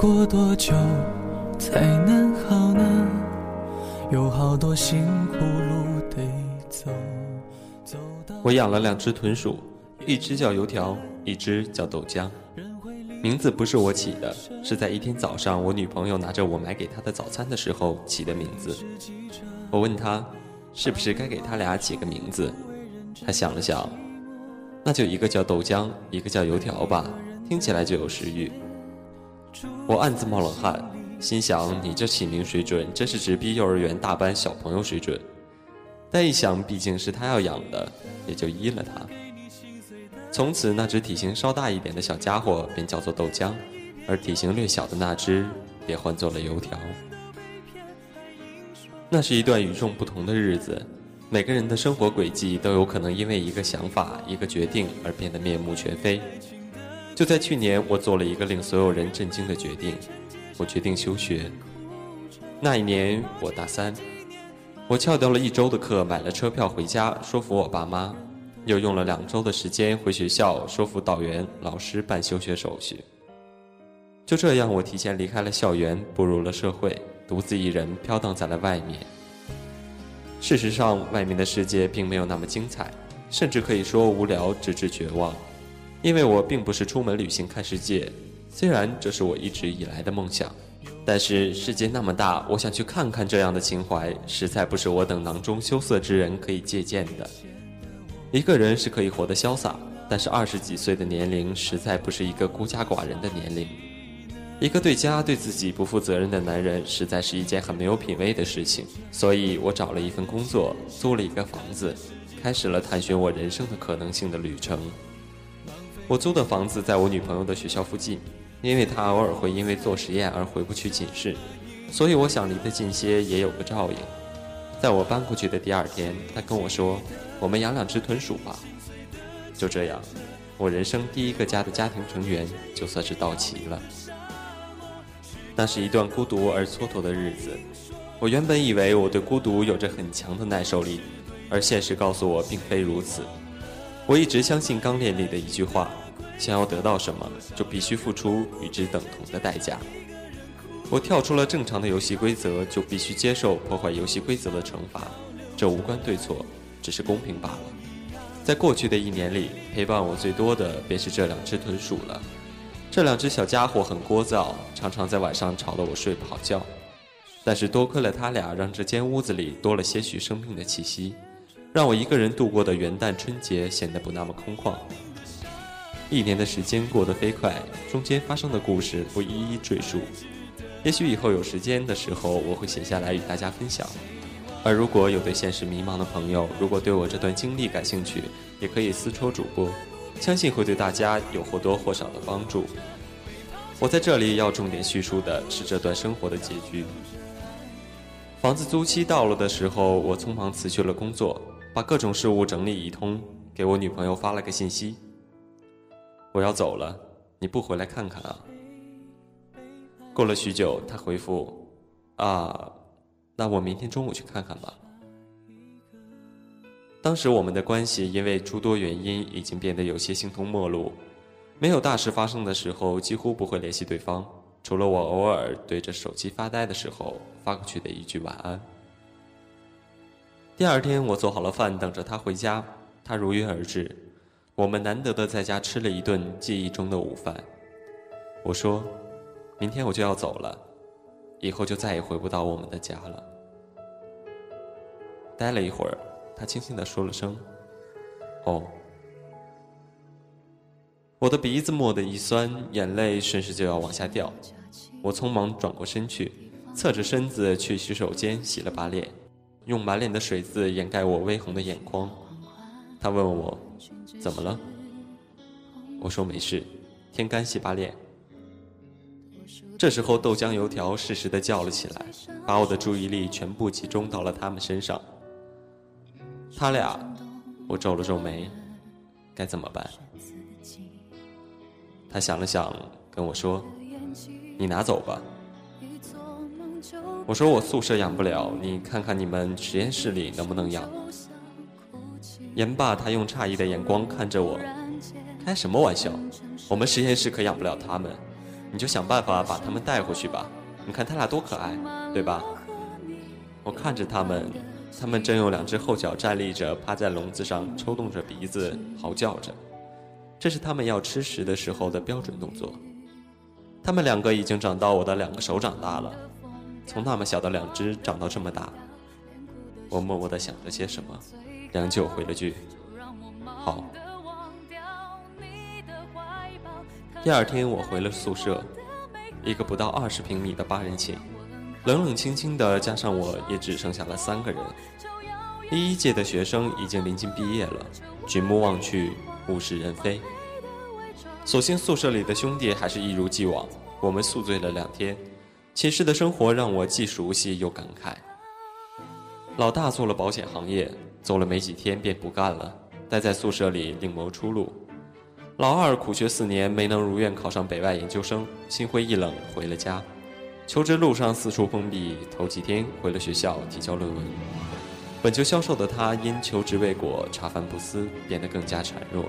过多久才能好呢？有好多辛苦路得走。我养了两只豚鼠，一只叫油条，一只叫豆浆。名字不是我起的，是在一天早上，我女朋友拿着我买给她的早餐的时候起的名字。我问她，是不是该给他俩起个名字？她想了想，那就一个叫豆浆，一个叫油条吧，听起来就有食欲。我暗自冒冷汗，心想你这起名水准真是直逼幼儿园大班小朋友水准。但一想，毕竟是他要养的，也就依了他。从此，那只体型稍大一点的小家伙便叫做豆浆，而体型略小的那只便唤作了油条。那是一段与众不同的日子，每个人的生活轨迹都有可能因为一个想法、一个决定而变得面目全非。就在去年，我做了一个令所有人震惊的决定，我决定休学。那一年我大三，我翘掉了一周的课，买了车票回家，说服我爸妈。又用了两周的时间回学校说服导员、老师办休学手续。就这样，我提前离开了校园，步入了社会，独自一人飘荡在了外面。事实上，外面的世界并没有那么精彩，甚至可以说无聊，直至绝望。因为我并不是出门旅行看世界，虽然这是我一直以来的梦想，但是世界那么大，我想去看看，这样的情怀实在不是我等囊中羞涩之人可以借鉴的。一个人是可以活得潇洒，但是二十几岁的年龄实在不是一个孤家寡人的年龄。一个对家对自己不负责任的男人，实在是一件很没有品位的事情。所以我找了一份工作，租了一个房子，开始了探寻我人生的可能性的旅程。我租的房子在我女朋友的学校附近，因为她偶尔会因为做实验而回不去寝室，所以我想离得近些也有个照应。在我搬过去的第二天，她跟我说。我们养两只豚鼠吧，就这样，我人生第一个家的家庭成员就算是到齐了。那是一段孤独而蹉跎的日子。我原本以为我对孤独有着很强的耐受力，而现实告诉我并非如此。我一直相信《钢炼》里的一句话：想要得到什么，就必须付出与之等同的代价。我跳出了正常的游戏规则，就必须接受破坏游戏规则的惩罚。这无关对错。只是公平罢了。在过去的一年里，陪伴我最多的便是这两只豚鼠了。这两只小家伙很聒噪，常常在晚上吵得我睡不好觉。但是多亏了他俩，让这间屋子里多了些许生命的气息，让我一个人度过的元旦春节显得不那么空旷。一年的时间过得飞快，中间发生的故事不一一赘述。也许以后有时间的时候，我会写下来与大家分享。而如果有对现实迷茫的朋友，如果对我这段经历感兴趣，也可以私戳主播，相信会对大家有或多或少的帮助。我在这里要重点叙述的是这段生活的结局。房子租期到了的时候，我匆忙辞去了工作，把各种事务整理一通，给我女朋友发了个信息：“我要走了，你不回来看看啊？”过了许久，他回复：“啊。”那我明天中午去看看吧。当时我们的关系因为诸多原因已经变得有些形同陌路，没有大事发生的时候几乎不会联系对方，除了我偶尔对着手机发呆的时候发过去的一句晚安。第二天我做好了饭等着他回家，他如约而至，我们难得的在家吃了一顿记忆中的午饭。我说：“明天我就要走了，以后就再也回不到我们的家了。”待了一会儿，他轻轻地说了声：“哦。”我的鼻子蓦地一酸，眼泪顺势就要往下掉。我匆忙转过身去，侧着身子去洗手间洗了把脸，用满脸的水渍掩盖我微红的眼眶。他问我怎么了，我说没事，天干洗把脸。这时候豆浆油条适时的叫了起来，把我的注意力全部集中到了他们身上。他俩，我皱了皱眉，该怎么办？他想了想，跟我说：“你拿走吧。”我说：“我宿舍养不了，你看看你们实验室里能不能养。”言罢，他用诧异的眼光看着我：“开什么玩笑？我们实验室可养不了他们，你就想办法把他们带回去吧。你看他俩多可爱，对吧？”我看着他们，他们正用两只后脚站立着，趴在笼子上，抽动着鼻子，嚎叫着。这是他们要吃食的时候的标准动作。他们两个已经长到我的两个手掌大了，从那么小的两只长到这么大。我默默地想着些什么，良久回了句：“好。”第二天我回了宿舍，一个不到二十平米的八人寝，冷冷清清的，加上我也只剩下了三个人。第一届的学生已经临近毕业了，举目望去。物是人非，所幸宿舍里的兄弟还是一如既往。我们宿醉了两天，寝室的生活让我既熟悉又感慨。老大做了保险行业，走了没几天便不干了，待在宿舍里另谋出路。老二苦学四年没能如愿考上北外研究生，心灰意冷回了家。求职路上四处碰壁，头几天回了学校提交论文。本就消瘦的他，因求职未果，茶饭不思，变得更加孱弱。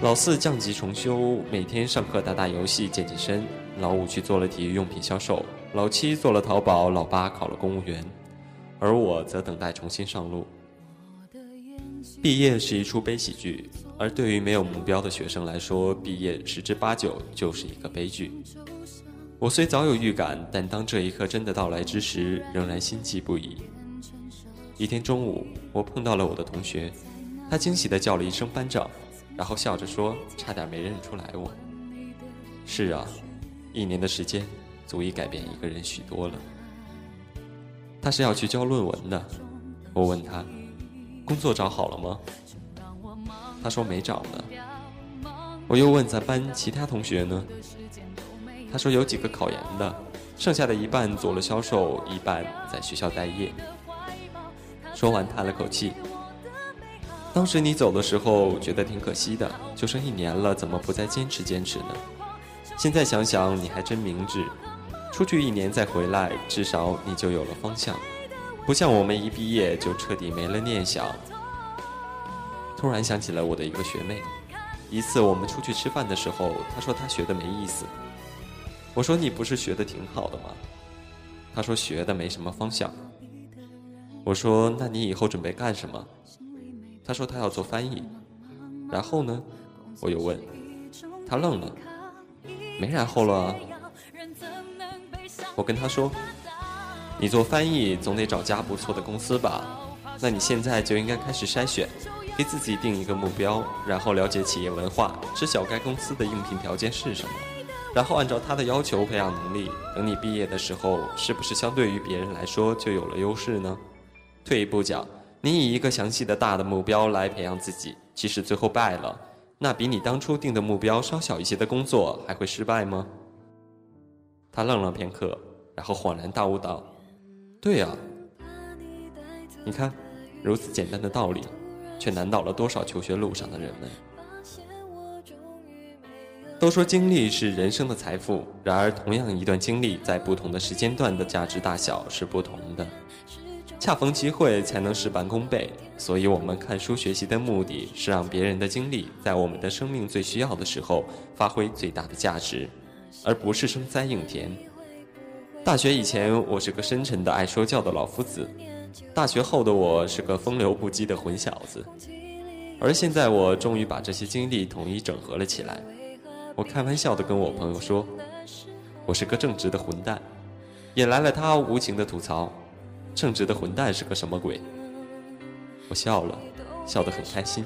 老四降级重修，每天上课打打游戏健健身。老五去做了体育用品销售，老七做了淘宝，老八考了公务员，而我则等待重新上路。毕业是一出悲喜剧，而对于没有目标的学生来说，毕业十之八九就是一个悲剧。我虽早有预感，但当这一刻真的到来之时，仍然心悸不已。一天中午，我碰到了我的同学，他惊喜地叫了一声“班长”，然后笑着说：“差点没认出来我。”是啊，一年的时间，足以改变一个人许多了。他是要去交论文的，我问他：“工作找好了吗？”他说：“没找呢。”我又问咱班其他同学呢？他说：“有几个考研的，剩下的一半做了销售，一半在学校待业。”说完，叹了口气。当时你走的时候，觉得挺可惜的，就剩一年了，怎么不再坚持坚持呢？现在想想，你还真明智。出去一年再回来，至少你就有了方向，不像我们一毕业就彻底没了念想。突然想起了我的一个学妹，一次我们出去吃饭的时候，她说她学的没意思。我说你不是学的挺好的吗？她说学的没什么方向。我说：“那你以后准备干什么？”她说：“她要做翻译。”然后呢？我又问。她愣了，没然后了。我跟他说：“你做翻译总得找家不错的公司吧？那你现在就应该开始筛选，给自己定一个目标，然后了解企业文化，知晓该公司的应聘条件是什么，然后按照他的要求培养能力。等你毕业的时候，是不是相对于别人来说就有了优势呢？”退一步讲，你以一个详细的大的目标来培养自己，即使最后败了，那比你当初定的目标稍小一些的工作还会失败吗？他愣了片刻，然后恍然大悟道：“对呀，你看，如此简单的道理，却难倒了多少求学路上的人们。都说经历是人生的财富，然而同样一段经历，在不同的时间段的价值大小是不同的。”恰逢其会才能事半功倍，所以我们看书学习的目的是让别人的经历在我们的生命最需要的时候发挥最大的价值，而不是生栽硬填。大学以前我是个深沉的爱说教的老夫子，大学后的我是个风流不羁的混小子，而现在我终于把这些经历统一整合了起来。我开玩笑地跟我朋友说，我是个正直的混蛋，引来了他无情的吐槽。正直的混蛋是个什么鬼？我笑了，笑得很开心。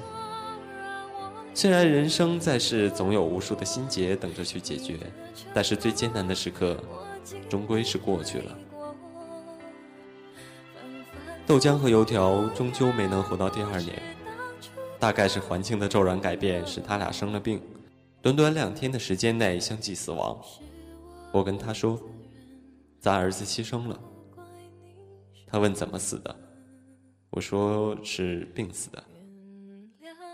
虽然人生在世总有无数的心结等着去解决，但是最艰难的时刻，终归是过去了。豆浆和油条终究没能活到第二年，大概是环境的骤然改变使他俩生了病，短短两天的时间内相继死亡。我跟他说：“咱儿子牺牲了。”他问怎么死的，我说是病死的。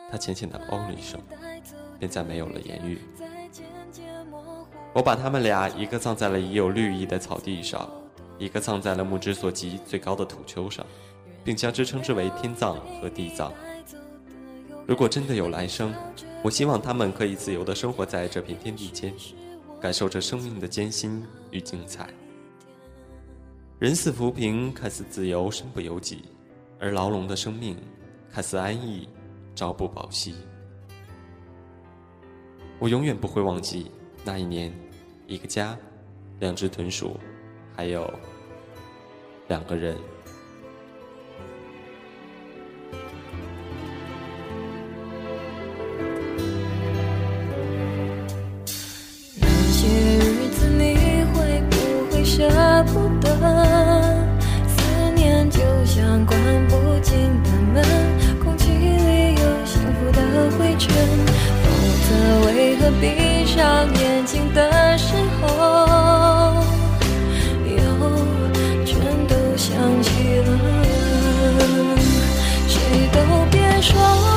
他浅浅的哦了一声，便再没有了言语。我把他们俩一个葬在了已有绿意的草地上，一个葬在了目之所及最高的土丘上，并将之称之为天葬和地葬。如果真的有来生，我希望他们可以自由地生活在这片天地间，感受着生命的艰辛与精彩。人似浮萍，看似自由，身不由己；而牢笼的生命，看似安逸。朝不保夕，我永远不会忘记那一年，一个家，两只豚鼠，还有两个人。那些日子你会不会舍不得？思念就像关不紧灰尘，否则为何闭上眼睛的时候，又全都想起了？谁都别说。